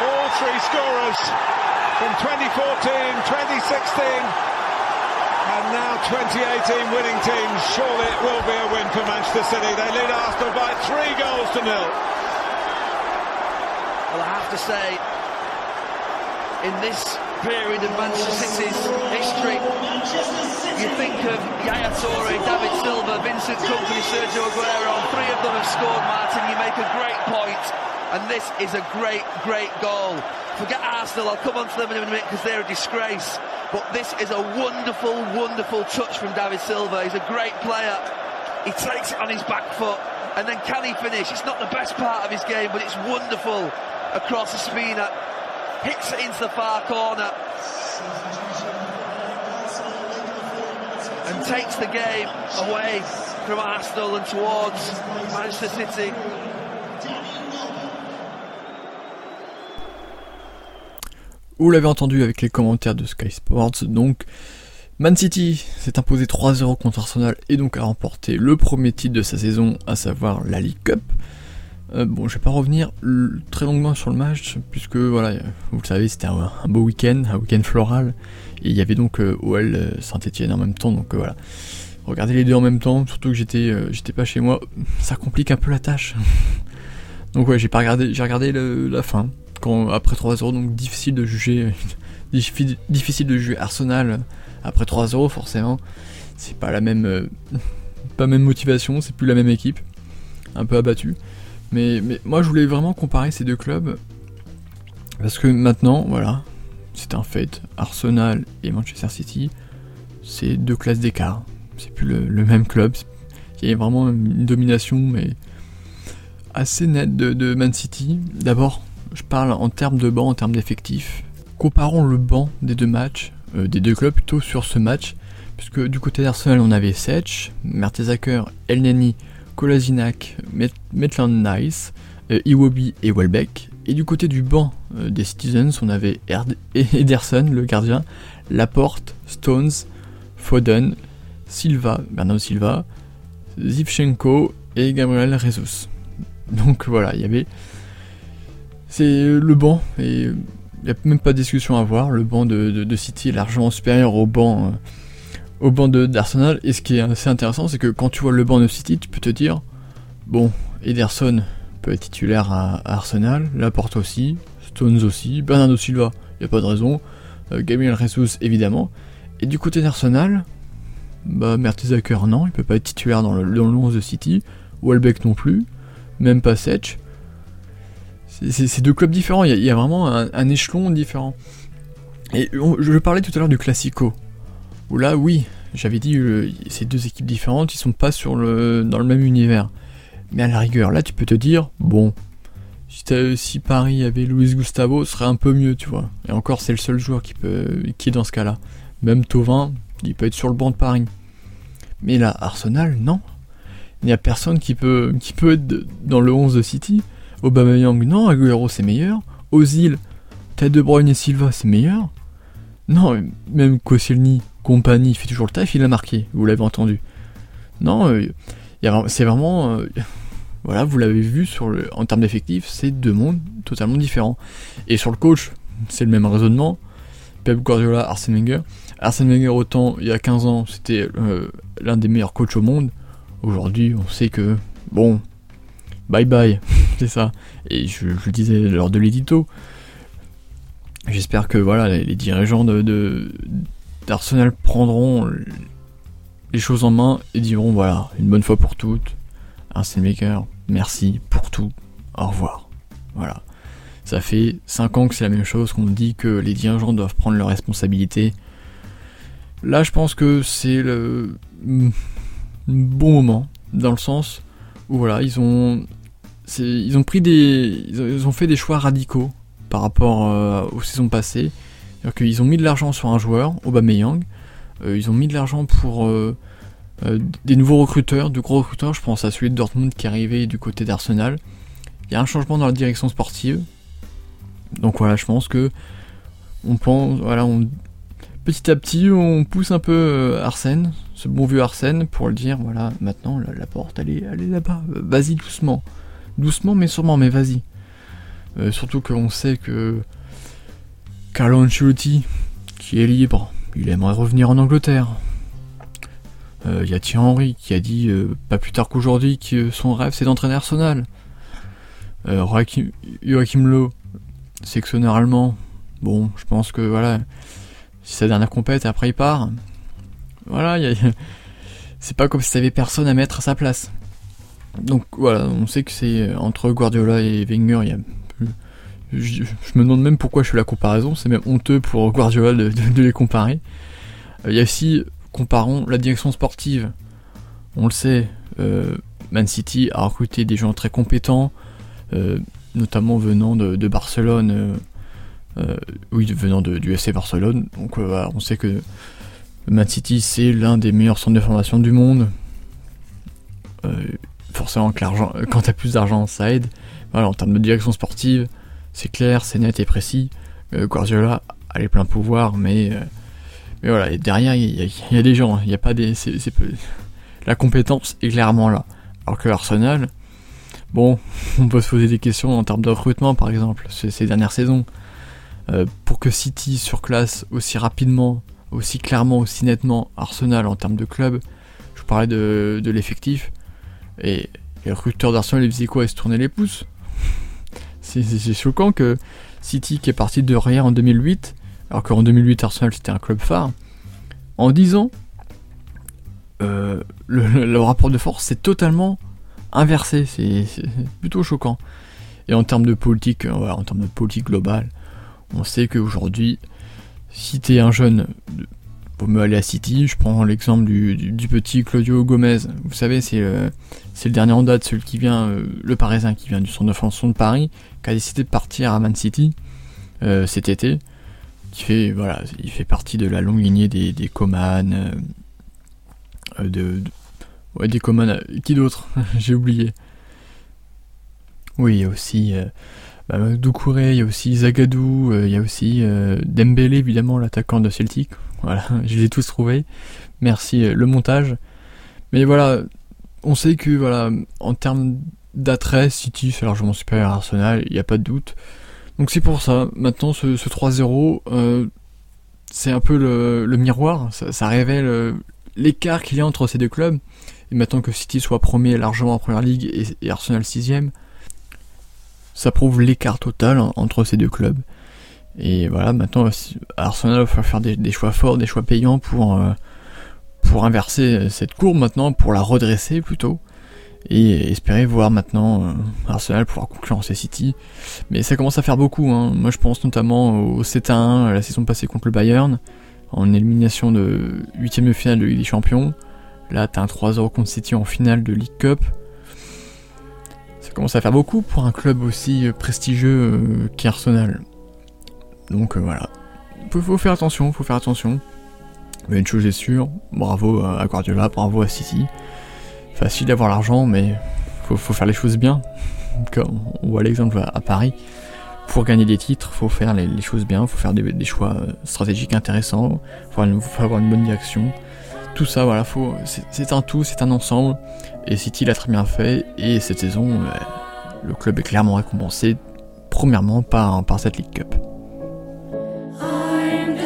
All three scorers from 2014, 2016, and now 2018 winning teams. Surely it will be a win for Manchester City. They lead Arsenal by three goals to nil. Well, I have to say, in this period of Manchester City's history, you think of Yaya Toure, David Silva, Vincent Company, Sergio Aguero, three of them have scored, Martin. You make a great point, and this is a great, great goal. Forget Arsenal, I'll come on to them in a minute because they're a disgrace. But this is a wonderful, wonderful touch from David Silva. He's a great player. He takes it on his back foot, and then can he finish? It's not the best part of his game, but it's wonderful across the spina. Hits it into the far corner. And takes the game away from Arsenal and towards Manchester City. Vous l'avez entendu avec les commentaires de Sky Sports, donc Man City s'est imposé 3-0 contre Arsenal et donc a remporté le premier titre de sa saison, à savoir la League Cup. Euh, bon, je vais pas revenir très longuement sur le match, puisque voilà, vous le savez, c'était un, beau week-end, un week-end floral, et il y avait donc euh, OL euh, Saint-Etienne en même temps, donc voilà. Regardez les deux en même temps, surtout que j'étais j'étais pas chez moi, ça complique un peu la tâche. donc ouais, j'ai pas regardé, j'ai regardé la fin, après 3-0, donc difficile de juger, diffi- difficile de juger Arsenal après 3-0 forcément. C'est pas la même, pas même motivation, c'est plus la même équipe, un peu abattu. Mais, mais moi je voulais vraiment comparer ces deux clubs parce que maintenant, voilà, c'est un fait. Arsenal et Manchester City, c'est deux classes d'écart. C'est plus le, même club. Il y a vraiment une domination, mais assez nette de, Man City. D'abord, je parle en termes de banc, en termes d'effectifs. Comparons le banc des deux matchs, euh, des deux clubs plutôt sur ce match, puisque du côté d'Arsenal on avait Sech, Mertesacker, Elneny, Kolasinac, Maitland Nice, euh, Iwobi et Welbeck. Et du côté du banc euh, des Citizens, on avait Erd- Ederson, le gardien, Laporte, Stones, Foden, Silva, Bernardo Silva, Zivchenko et Gabriel Jesus. Donc voilà, il y avait. C'est euh, le banc, et il n'y a même pas de discussion à avoir. Le banc de, de- City est largement supérieur au banc, au banc d'Arsenal. Et ce qui est assez intéressant, c'est que quand tu vois le banc de City, tu peux te dire bon, Ederson peut être titulaire à, Arsenal, Laporte aussi, Stones aussi, Bernardo Silva, il n'y a pas de raison, euh, Gabriel Jesus évidemment. Et du côté d'Arsenal, bah Mertesacker non, il peut pas être titulaire dans le, dans le 11 de City, Welbeck non plus, même pas Setch. C'est- deux clubs différents, il y y a vraiment un, échelon différent. Et je parlais tout à l'heure du Classico, là oui, j'avais dit euh, ces deux équipes différentes, ils sont pas sur le, dans le même univers. Mais à la rigueur, là tu peux te dire, bon, si, Paris avait Luis Gustavo, ce serait un peu mieux, tu vois. Et encore, c'est le seul joueur qui, peut, qui est dans ce cas-là. Même Tovin, il peut être sur le banc de Paris. Mais là, Arsenal, non. Il n'y a personne qui peut, qui peut être dans le 11 de City. Aubameyang, non. Aguero, c'est meilleur. Ozil, Tête de Bruyne et Silva, c'est meilleur. Non, même Koscielny, compagnie, fait toujours le taf, il a marqué. Vous l'avez entendu. Non, euh, c'est vraiment... euh, voilà, vous l'avez vu sur le, en termes d'effectifs, c'est deux mondes totalement différents. Et sur le coach, c'est le même raisonnement. Pep Guardiola, Arsène Wenger. Arsène Wenger, autant il y a 15 ans, c'était euh, l'un des meilleurs coachs au monde. Aujourd'hui, on sait que, bon, bye bye, c'est ça. Et je, le disais lors de l'édito. J'espère que voilà, les, dirigeants de, d'Arsenal prendront les choses en main et diront voilà, une bonne fois pour toutes, Wenger, merci pour tout, au revoir. Voilà. Ça fait 5 ans que c'est la même chose, qu'on dit que les dirigeants doivent prendre leurs responsabilités. Là, je pense que c'est le bon moment, dans le sens où voilà, ils ont, ils ont pris des, ils ont fait des choix radicaux par rapport euh, aux saisons passées. C'est-à-dire qu'ils ont mis de l'argent sur un joueur, Aubameyang. Euh, ils ont mis de l'argent pour euh, des nouveaux recruteurs, de gros recruteurs. Je pense à celui de Dortmund qui est arrivé du côté d'Arsenal. Il y a un changement dans la direction sportive. Donc voilà, je pense que on pense, voilà, on, petit à petit, on pousse un peu euh, Arsène, ce bon vieux Arsène, pour le dire, voilà, maintenant la, porte, elle est, là-bas, vas-y doucement, doucement mais sûrement, mais vas-y. Euh, surtout qu'on sait que Carlo Ancelotti, qui est libre, il aimerait revenir en Angleterre. Il euh, y a Thierry Henry qui a dit, pas plus tard qu'aujourd'hui, que son rêve c'est d'entraîner Arsenal. Joachim, Joachim Lowe, sectionneur allemand, bon, je pense que voilà, si sa dernière compète, après il part, voilà, c'est pas comme si t'avais personne à mettre à sa place. Donc voilà, on sait que c'est entre Guardiola et Wenger, il je, me demande même pourquoi je fais la comparaison, c'est même honteux pour Guardiola de, les comparer. Euh, il y a aussi, comparons la direction sportive. On le sait, euh, Man City a recruté des gens très compétents, euh, notamment venant de, Barcelone, euh, euh, oui, venant de, du FC Barcelone. Donc euh, on sait que Man City c'est l'un des meilleurs centres de formation du monde. forcément que quand t'as plus d'argent, ça aide. Voilà, en termes de direction sportive, c'est clair, c'est net et précis. Guardiola a les pleins pouvoirs, mais mais voilà, et derrière il y, a des gens, il n'y a pas des, la compétence est clairement là. Alors que Arsenal, Bon, on peut se poser des questions en termes de recrutement, par exemple, ces, dernières saisons. Euh, pour que City surclasse aussi rapidement, aussi clairement, aussi nettement Arsenal en termes de club, je parlais de, l'effectif, et les recruteurs d'Arsenal, ils faisaient quoi Ils se tournaient les pouces C'est choquant que City, qui est parti de rien en 2008, alors qu'en 2008 Arsenal c'était un club phare, en 10 ans, euh, le, rapport de force s'est totalement inversé, c'est plutôt choquant. Et en termes de politique, euh, en termes de politique globale, on sait qu'aujourd'hui, si t'es un jeune, vaut mieux aller à City. Je prends l'exemple du, petit Claudio Gomez. Vous savez, c'est le, le dernier en date, celui qui vient, euh, le Parisien qui vient du centre de formation de Paris, qui a décidé de partir à Man City euh, cet été. Qui fait, voilà, il fait partie de la longue lignée des, des Coman, de Ouais, des communs. Qui d'autre J'ai oublié. Oui, il y a aussi euh, bah, Doucouré, il y a aussi Zagadou, euh, il y a aussi euh, Dembélé, évidemment, l'attaquant de Celtic. Voilà, je les ai tous trouvés. Merci, euh, le montage. Mais voilà, on sait que, voilà, en termes d'attrait, City c'est largement supérieur à Arsenal, il n'y a pas de doute. Donc c'est pour ça, maintenant ce, 3-0, c'est un peu le, miroir, ça, ça révèle l'écart qu'il y a entre ces deux clubs. Et maintenant que City soit premier largement en première ligue et, Arsenal sixième, ça prouve l'écart total entre ces deux clubs. Et voilà, maintenant Arsenal va falloir faire des, choix forts, des choix payants pour, euh, pour inverser cette courbe maintenant, pour la redresser plutôt. Et espérer voir maintenant euh, Arsenal pouvoir concurrencer City. Mais ça commence à faire beaucoup. Hein. Moi je pense notamment au 7-1 la saison passée contre le Bayern, en élimination de 8 de finale de Ligue des Champions. Là, t'as un 3-0 contre City en finale de League Cup. Ça commence à faire beaucoup pour un club aussi euh, prestigieux euh, qu'Arsenal. Donc euh, voilà. Faut, faut faire attention, faut faire attention. Mais une chose est sûre, bravo à Guardiola, bravo à City. Facile d'avoir l'argent, mais faut, faut faire les choses bien. Comme on voit l'exemple à Paris. Pour gagner des titres, faut faire les, choses bien, faut faire des, choix stratégiques intéressants, faut une, faut avoir une bonne direction. tout ça, voilà, faut, c'est un tout, c'est un ensemble. Et City l'a très bien fait. Et cette saison, euh, le club est clairement récompensé, premièrement par cette League Cup.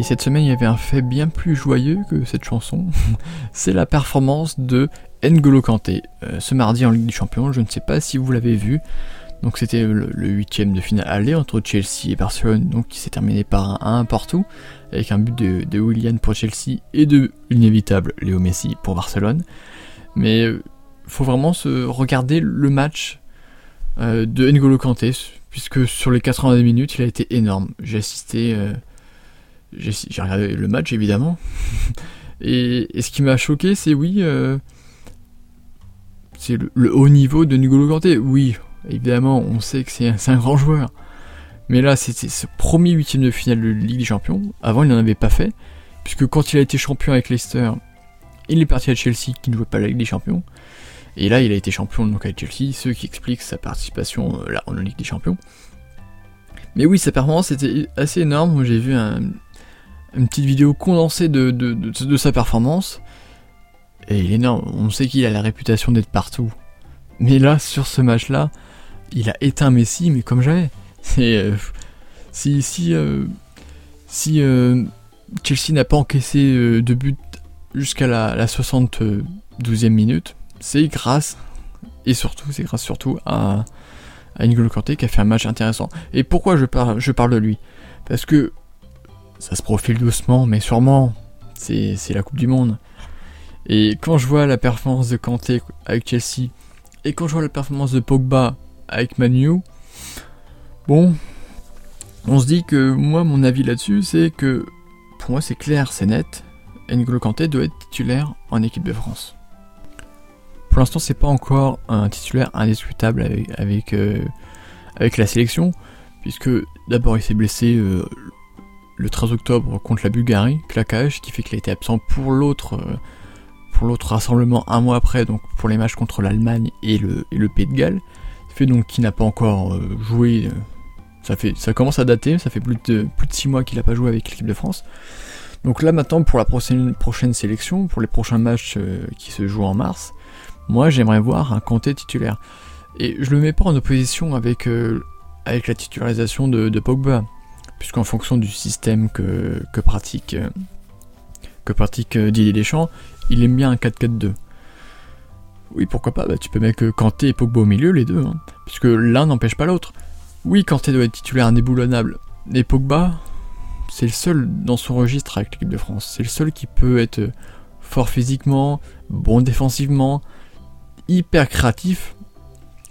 Et cette semaine, il y avait un fait bien plus joyeux que cette chanson. C'est la performance de N'Golo Kanté. Euh, ce mardi en Ligue des Champions, je ne sais pas si vous l'avez vu. Donc c'était le huitième de finale aller entre Chelsea et Barcelone, donc qui s'est terminé par un 1 partout, avec un but de, Willian pour Chelsea et de l'inévitable Léo Messi pour Barcelone. Mais euh, faut vraiment se regarder le match euh, de N'Golo Kanté, puisque sur les 90 minutes, il a été énorme. J'ai assisté j'ai regardé le match évidemment. et, ce qui m'a choqué, c'est oui, euh, c'est le, haut niveau de N'Golo Kanté. Oui, évidemment, on sait que c'est un grand joueur. Mais là, c'était ce premier huitième de finale de Ligue des Champions. Avant, il n'en avait pas fait. Puisque quand il a été champion avec Leicester, il est parti à Chelsea qui ne jouait pas la Ligue des Champions. Et là, il a été champion donc avec Chelsea, ce qui explique sa participation euh, là en Ligue des Champions. Mais oui, sa performance était assez énorme. J'ai vu un, une petite vidéo condensée de, sa performance. Et il est énorme, on sait qu'il a la réputation d'être partout. Mais là, sur ce match-là, il a éteint Messi, mais comme jamais. Euh, si si, euh, si euh, Chelsea n'a pas encaissé de but jusqu'à la, la 72e minute, c'est grâce, et surtout, c'est grâce surtout à, à N'Golo Kanté qui a fait un match intéressant. Et pourquoi je je parle de lui? Parce que ça se profile doucement, mais sûrement. C'est la Coupe du Monde. Et quand je vois la performance de Kanté avec Chelsea, et quand je vois la performance de Pogba avec Manu, bon, on se dit que moi, mon avis là-dessus, c'est que pour moi, c'est clair, c'est net. N'Golo Kanté doit être titulaire en équipe de France. Pour l'instant, c'est pas encore un titulaire indiscutable avec, avec, euh, avec la sélection, puisque d'abord il s'est blessé euh, le 13 octobre contre la Bulgarie, claquage, qui fait qu'il a été absent pour l'autre euh, pour l'autre rassemblement un mois après, donc pour les matchs contre l'Allemagne et le, Pays de Galles. Ça fait donc qu'il n'a pas encore euh, joué. Euh, ça, fait, ça commence à dater, ça fait plus de, plus de 6 mois qu'il n'a pas joué avec l'équipe de France. Donc là maintenant pour la prochaine, sélection, pour les prochains matchs qui se jouent en mars, moi j'aimerais voir un Kanté titulaire. Et je le mets pas en opposition avec, la titularisation de Pogba puisqu'en fonction du système que, pratique, que pratique euh, Didier Deschamps, il aime bien un 4-4-2. Oui, pourquoi pas, bah, tu peux mettre Kanté et Pogba au milieu, les deux, hein, puisque l'un n'empêche pas l'autre. Oui, Kanté doit être titulaire indéboulonnable, et Pogba, c'est le seul dans son registre avec l'équipe de France. C'est le seul qui peut être fort physiquement, bon défensivement, hyper créatif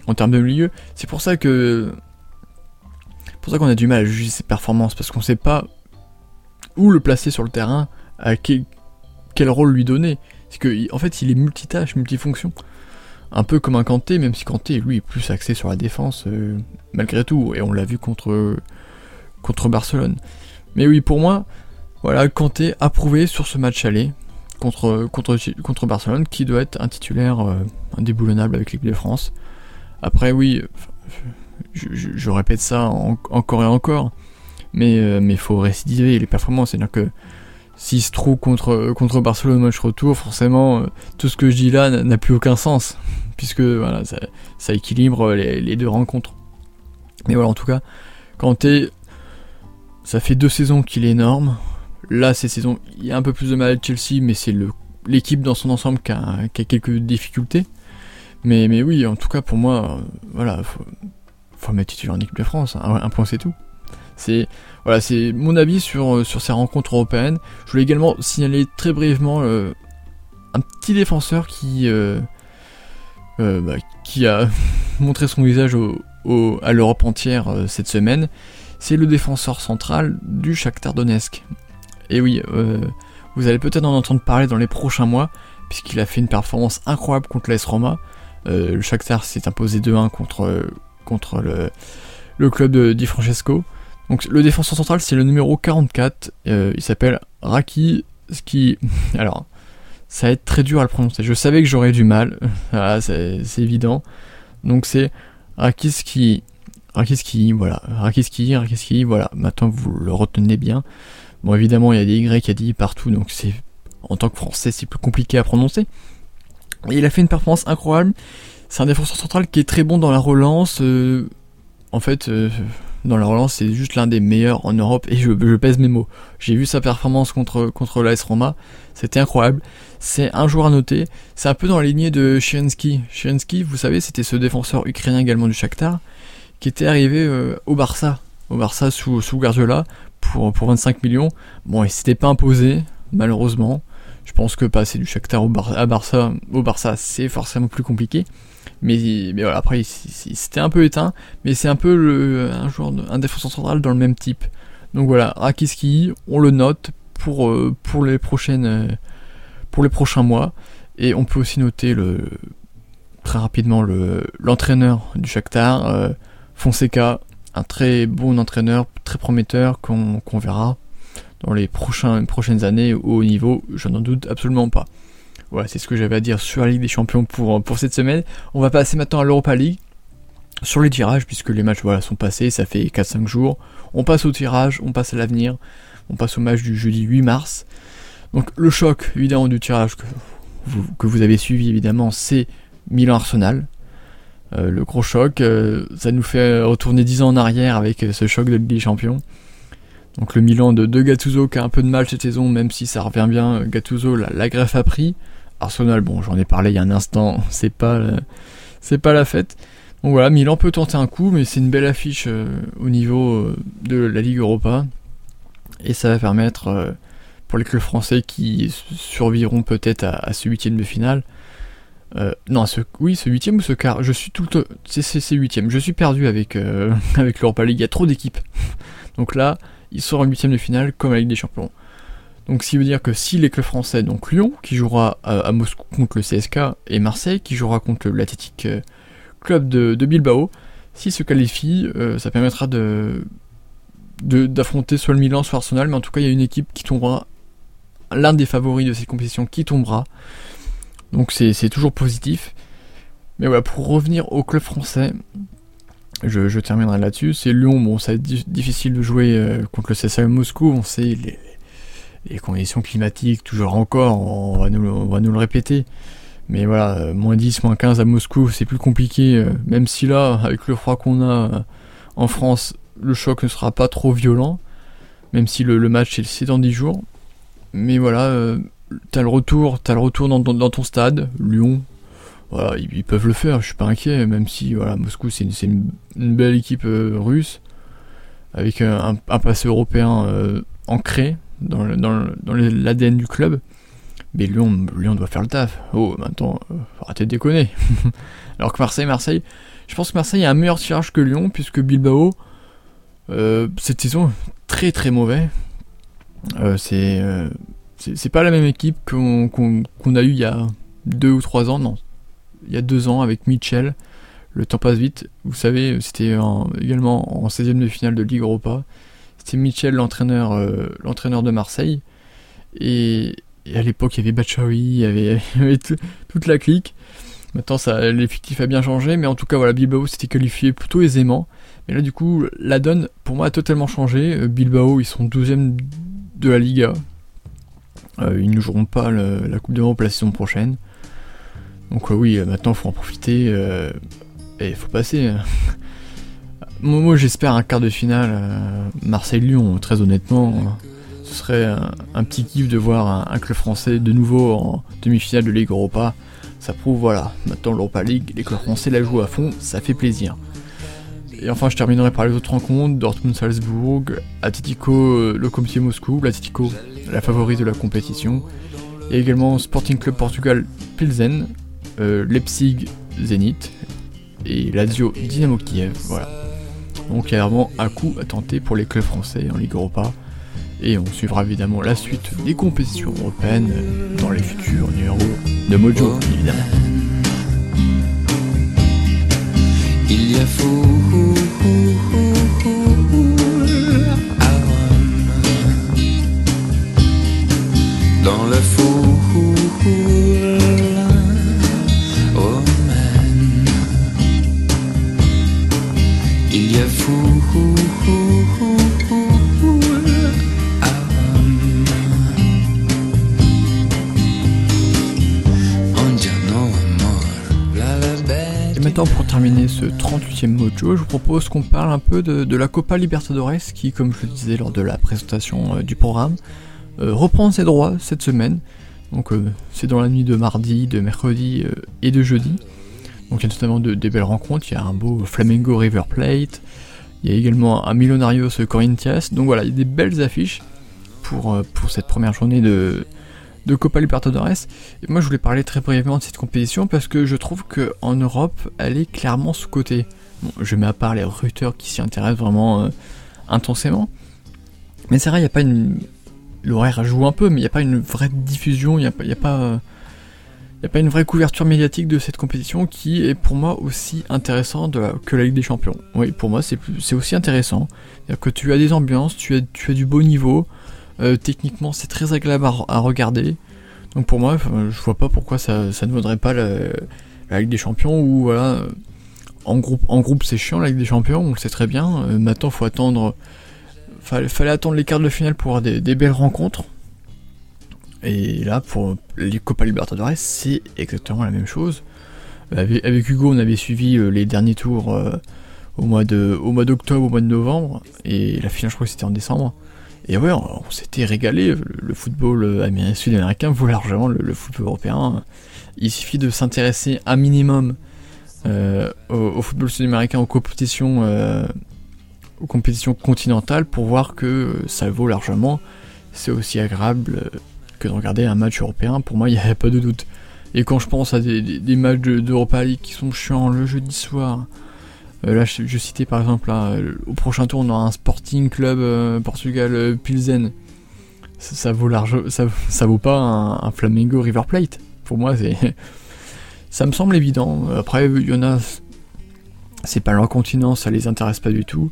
en termes de milieu. C'est pour ça que pour ça qu'on a du mal à juger ses performances, parce qu'on sait pas où le placer sur le terrain, à quel, rôle lui donner. C'est que en fait il est multitâche, multifonction. Un peu comme un Kanté, même si Kanté lui est plus axé sur la défense euh, malgré tout, et on l'a vu contre, Barcelone. Mais oui, pour moi, voilà, Kanté a prouvé sur ce match aller contre, contre, Barcelone qui doit être un titulaire euh, indéboulonnable avec l'équipe de France. Après, oui, je, répète ça encore et encore, mais euh, faut récidiver les performances. C'est-à-dire que s'il se trouve contre, contre Barcelone au match retour, forcément, tout ce que je dis là n'a plus aucun sens, puisque voilà, ça, équilibre les, deux rencontres. Mais voilà, en tout cas, quand t'es. Ça fait deux saisons qu'il est énorme. Là, ces saisons, il y a un peu plus de mal à Chelsea, mais c'est l'équipe dans son ensemble qui a, quelques difficultés. Mais, mais oui, en tout cas, pour moi, voilà, faut, faut mettre titulaire en équipe de France. Un, point, c'est tout. C'est voilà, c'est mon avis sur, sur ces rencontres européennes. Je voulais également signaler très brièvement euh, un petit défenseur qui, euh, euh, bah, qui a montré son visage à l'Europe entière cette semaine. C'est le défenseur central du Shakhtar Donetsk. Et oui, vous allez peut-être en entendre parler dans les prochains mois, puisqu'il a fait une performance incroyable contre l'AS Roma. le Shakhtar s'est imposé 2-1 contre, contre le, club de Di Francesco. Donc le défenseur central c'est le numéro 44, euh, il s'appelle Raki Ski. Alors ça va être très dur à le prononcer. Je savais que j'aurais du mal, c'est évident. Donc c'est Rakiski, Rakiski, voilà, Rakiski, Rakiski, voilà. Maintenant vous le retenez bien. Bon évidemment il y a des Y, il y a des I partout, donc c'est en tant que français c'est plus compliqué à prononcer. Et il a fait une performance incroyable. C'est un défenseur central qui est très bon dans la relance. Euh, en fait, euh, dans la relance, c'est juste l'un des meilleurs en Europe et je, pèse mes mots. J'ai vu sa performance contre, contre l'AS Roma, c'était incroyable. C'est un joueur à noter. C'est un peu dans la lignée de Shirensky. Shirensky, vous savez, c'était ce défenseur ukrainien également du Shakhtar qui était arrivé euh, au Barça, au Barça sous, sous pour, pour 25 millions. Bon, il s'était pas imposé, malheureusement. Je pense que passer du Shakhtar au, Barça, au Barça, c'est forcément plus compliqué. Mais, mais voilà, après, c'était un peu éteint, mais c'est un peu le, un un défenseur central dans le même type. Donc voilà, Rakiski, on le note pour, euh, pour les prochaines, euh, pour les prochains mois. Et on peut aussi noter le, très rapidement le, l'entraîneur du Shakhtar, euh, Fonseca, un très bon entraîneur, très prometteur qu'on, verra dans les prochains, prochaines années au haut niveau, je n'en doute absolument pas. Voilà, c'est ce que j'avais à dire sur la Ligue des Champions pour, pour cette semaine. On va passer maintenant à l'Europa League. Sur les tirages, puisque les matchs voilà, sont passés, ça fait 4-5 jours. On passe au tirage, on passe à l'avenir. On passe au match du jeudi 8 mars. Donc le choc évidemment du tirage que vous, avez suivi évidemment, c'est Milan-Arsenal. Euh, le gros choc, euh, ça nous fait retourner 10 ans en arrière avec ce choc de Ligue des Champions. Donc le Milan de, de qui a un peu de mal cette saison, même si ça revient bien, Gattuso la greffe a pris. Arsenal, bon, j'en ai parlé il y a un instant, c'est pas, la fête. Donc voilà, Milan peut tenter un coup, mais c'est une belle affiche euh, au niveau euh, de la Ligue Europa. Et ça va permettre, euh, pour les clubs français qui survivront peut-être à, ce huitième de finale, non, oui, ce huitième ou ce quart, je suis tout le c'est huitième, je suis perdu avec, avec l'Europa League, il y a trop d'équipes. Donc là, ils seront en huitième de finale comme la Ligue des Champions. Donc, ce qui veut dire que si les clubs français, donc Lyon, qui jouera à, Moscou contre le CSK, et Marseille, qui jouera contre l'Athletic euh, Club de, Bilbao, s'ils se qualifient, euh, ça permettra de d'affronter soit le Milan, soit Arsenal, mais en tout cas, il y a une équipe qui tombera, l'un des favoris de cette compétition qui tombera. Donc, c'est toujours positif. Mais voilà, pour revenir au club français, je, terminerai là-dessus. C'est Lyon, bon, ça va être difficile de jouer euh, contre le CSA Moscou, on sait les, les conditions climatiques, toujours encore, on va nous, on va nous le répéter. Mais voilà, euh, moins 10, moins 15 à Moscou, c'est plus compliqué, euh, même si là, avec le froid qu'on a euh, en France, le choc ne sera pas trop violent, même si le, match c'est dans 10 jours. Mais voilà, t'as le retour, t'as le retour dans, ton stade, Lyon, voilà, ils, peuvent le faire, je suis pas inquiet, même si voilà, Moscou c'est une, belle équipe russe, avec un, un passé européen ancré, dans, l'ADN du club. Mais Lyon, doit faire le taf. Oh, maintenant, euh, faut arrêter de déconner. Alors que Marseille, Marseille, je pense que Marseille a un meilleur tirage que Lyon, puisque Bilbao, euh, cette saison, très très mauvais. Euh, c'est, c'est pas la même équipe qu'on, a eu il y a deux ou trois ans, non. Il y a deux ans avec Mitchell. Le temps passe vite. Vous savez, c'était également en 16ème de finale de Ligue Europa. C'était Michel, l'entraîneur, euh, l'entraîneur de Marseille. Et, à l'époque, il y avait Bachaoui, il y avait, toute la clique. Maintenant, ça, l'effectif a bien changé, mais en tout cas, voilà, Bilbao s'était qualifié plutôt aisément. Mais là, du coup, la donne, pour moi, a totalement changé. Euh, Bilbao, ils sont 12e de la Liga. ils ne joueront pas la Coupe d'Europe la saison prochaine. Donc oui, maintenant il faut en profiter et il faut passer. moi, j'espère un quart de finale Marseille-Lyon, très honnêtement. Ce serait un, petit kiff de voir un, club français de nouveau en demi-finale de Ligue Europa. Ça prouve, voilà, maintenant l'Europa League, les clubs français la jouent à fond, ça fait plaisir. Et enfin, je terminerai par les autres rencontres Dortmund-Salzbourg, Atletico euh, Lokomotiv Moscou, l'Atletico, la favorite de la compétition, et également Sporting Club Portugal Pilsen, euh, Leipzig Zenit et Lazio Dynamo Kiev. Voilà. Donc, il y a vraiment un coup à tenter pour les clubs français en Ligue Europa. Et on suivra évidemment la suite des compétitions européennes dans les futurs numéros de Mojo, évidemment. Il y a fou dans la foule Fou. maintenant, pour terminer ce 38e mojo, je vous propose qu'on parle un peu de, la Copa Libertadores qui, comme je le disais lors de la présentation euh, du programme, euh, reprend ses droits cette semaine. Donc euh, c'est dans la nuit de mardi, de mercredi et de jeudi. Donc il y a notamment de, des belles rencontres, il y a un beau Flamengo River Plate, il y a également un Millonarios Corinthians. Donc voilà, il y a des belles affiches pour, pour cette première journée de, de Copa Libertadores. Et moi, je voulais parler très brièvement de cette compétition parce que je trouve qu'en Europe, elle est clairement sous-cotée. Bon, je mets à part les recruteurs qui s'y intéressent vraiment euh, intensément. Mais c'est vrai, il n'y a pas une. L'horaire joue un peu, mais il n'y a pas une vraie diffusion, il n'y a, pas. Il a pas une vraie couverture médiatique de cette compétition qui est pour moi aussi intéressante que la Ligue des Champions. Oui, pour moi c'est aussi intéressant. C'est-à-dire que tu as des ambiances, tu as, tu as du beau niveau, euh, techniquement, c'est très agréable à, regarder. Donc pour moi, je vois pas pourquoi ça, ne vaudrait pas la, Ligue des Champions ou voilà. En groupe, en groupe c'est chiant la Ligue des Champions, on le sait très bien. Euh, maintenant, faut attendre. Fallait, fallait attendre les quarts de finale pour avoir des, belles rencontres. Et là, pour les Copa Libertadores, c'est exactement la même chose. Avec, Hugo, on avait suivi euh, les derniers tours au mois de, au mois d'octobre, au mois de novembre, et la finale, je crois que c'était en décembre. Et ouais, on, s'était régalé. Le, football euh, sud-américain vaut largement le, football européen. Il suffit de s'intéresser un minimum euh, au, football sud-américain, aux compétitions, euh, aux compétitions continentales pour voir que ça vaut largement. C'est aussi agréable que de regarder un match européen. Pour moi, il n'y a pas de doute. Et quand je pense à des, matchs d'Europa League qui sont chiants le jeudi soir, euh, là, je, citais par exemple, au prochain tour, on aura un Sporting Club euh, Portugal euh, Pilsen. Ça, vaut large, ça, ça vaut pas un, Flamengo River Plate. Pour moi, c'est, ça me semble évident. Après, il y en a, c'est pas leur continent, ça les intéresse pas du tout.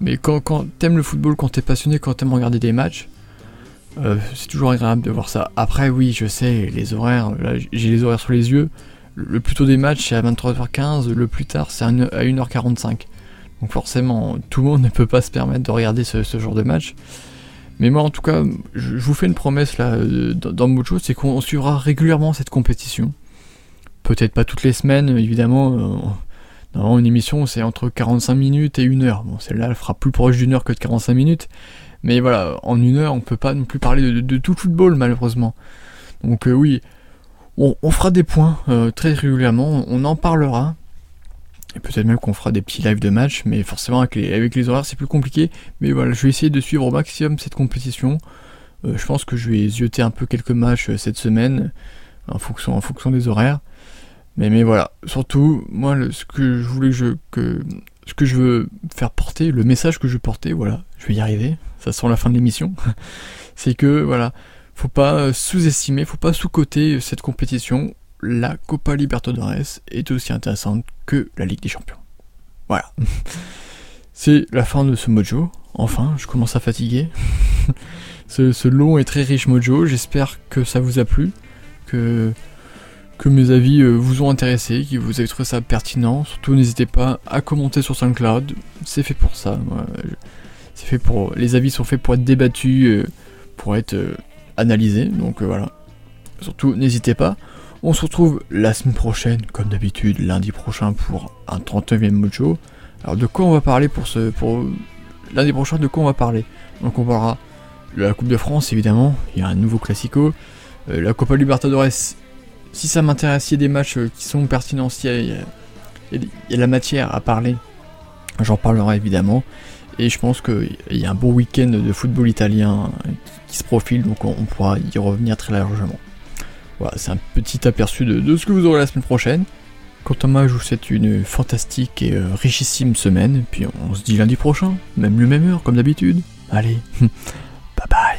Mais quand, quand t'aimes le football, quand t'es passionné, quand t'aimes regarder des matchs, c'est toujours agréable de voir ça. Après, oui, je sais, les horaires, là, j'ai les horaires sous les yeux le plus tôt des matchs c'est à 23h15, le plus tard c'est à 1h45. Donc forcément, tout le monde ne peut pas se permettre de regarder ce, genre de match. Mais moi en tout cas, je, vous fais une promesse là euh, dans, dans choses, c'est qu'on suivra régulièrement cette compétition. Peut-être pas toutes les semaines, évidemment. dans une émission c'est entre 45 minutes et 1 heure. Bon, celle-là elle fera plus proche d'une heure que de 45 minutes. Mais voilà, en une heure on peut pas non plus parler de, tout le football malheureusement. Donc euh, oui, on, fera des points euh, très régulièrement, on en parlera. Et peut-être même qu'on fera des petits lives de match, mais forcément avec les, horaires c'est plus compliqué. Mais voilà, je vais essayer de suivre au maximum cette compétition. Euh, je pense que je vais zioter un peu quelques matchs cette semaine, en fonction, des horaires. Mais, mais voilà, surtout, moi, ce que je voulais je, que, ce que je veux faire porter, le message que je veux porter, voilà, je vais y arriver, ça sent la fin de l'émission, c'est que, voilà, faut pas euh, sous-estimer, faut pas sous-coter cette compétition. La Copa Libertadores est aussi intéressante que la Ligue des Champions. Voilà. C'est la fin de ce mojo. Enfin, je commence à fatiguer. ce, long et très riche mojo. J'espère que ça vous a plu, que, que mes avis euh, vous ont intéressé, que vous avez trouvé ça pertinent. Surtout, n'hésitez pas à commenter sur SoundCloud. C'est fait pour ça. C'est fait pour. Les avis sont faits pour être débattus, pour être analyser, donc euh, voilà. Surtout, n'hésitez pas. On se retrouve la semaine prochaine, comme d'habitude, lundi prochain pour un 39e mojo. Alors de quoi on va parler pour ce pour lundi prochain de quoi on va parler? Donc on parlera de la Coupe de France évidemment, il y a un nouveau classico, euh, la Copa Libertadores. Si ça a des matchs euh, qui sont pertinents, il y, y a la matière à parler, j'en parlerai évidemment. Et je pense qu'il y a un beau week-end de football italien qui se profile, donc on, pourra y revenir très largement. Voilà, c'est un petit aperçu de, ce que vous aurez la semaine prochaine. Quant à moi, je vous souhaite une fantastique et euh, richissime semaine. Puis on se dit lundi prochain, même le même heure, comme d'habitude. Allez, bye bye.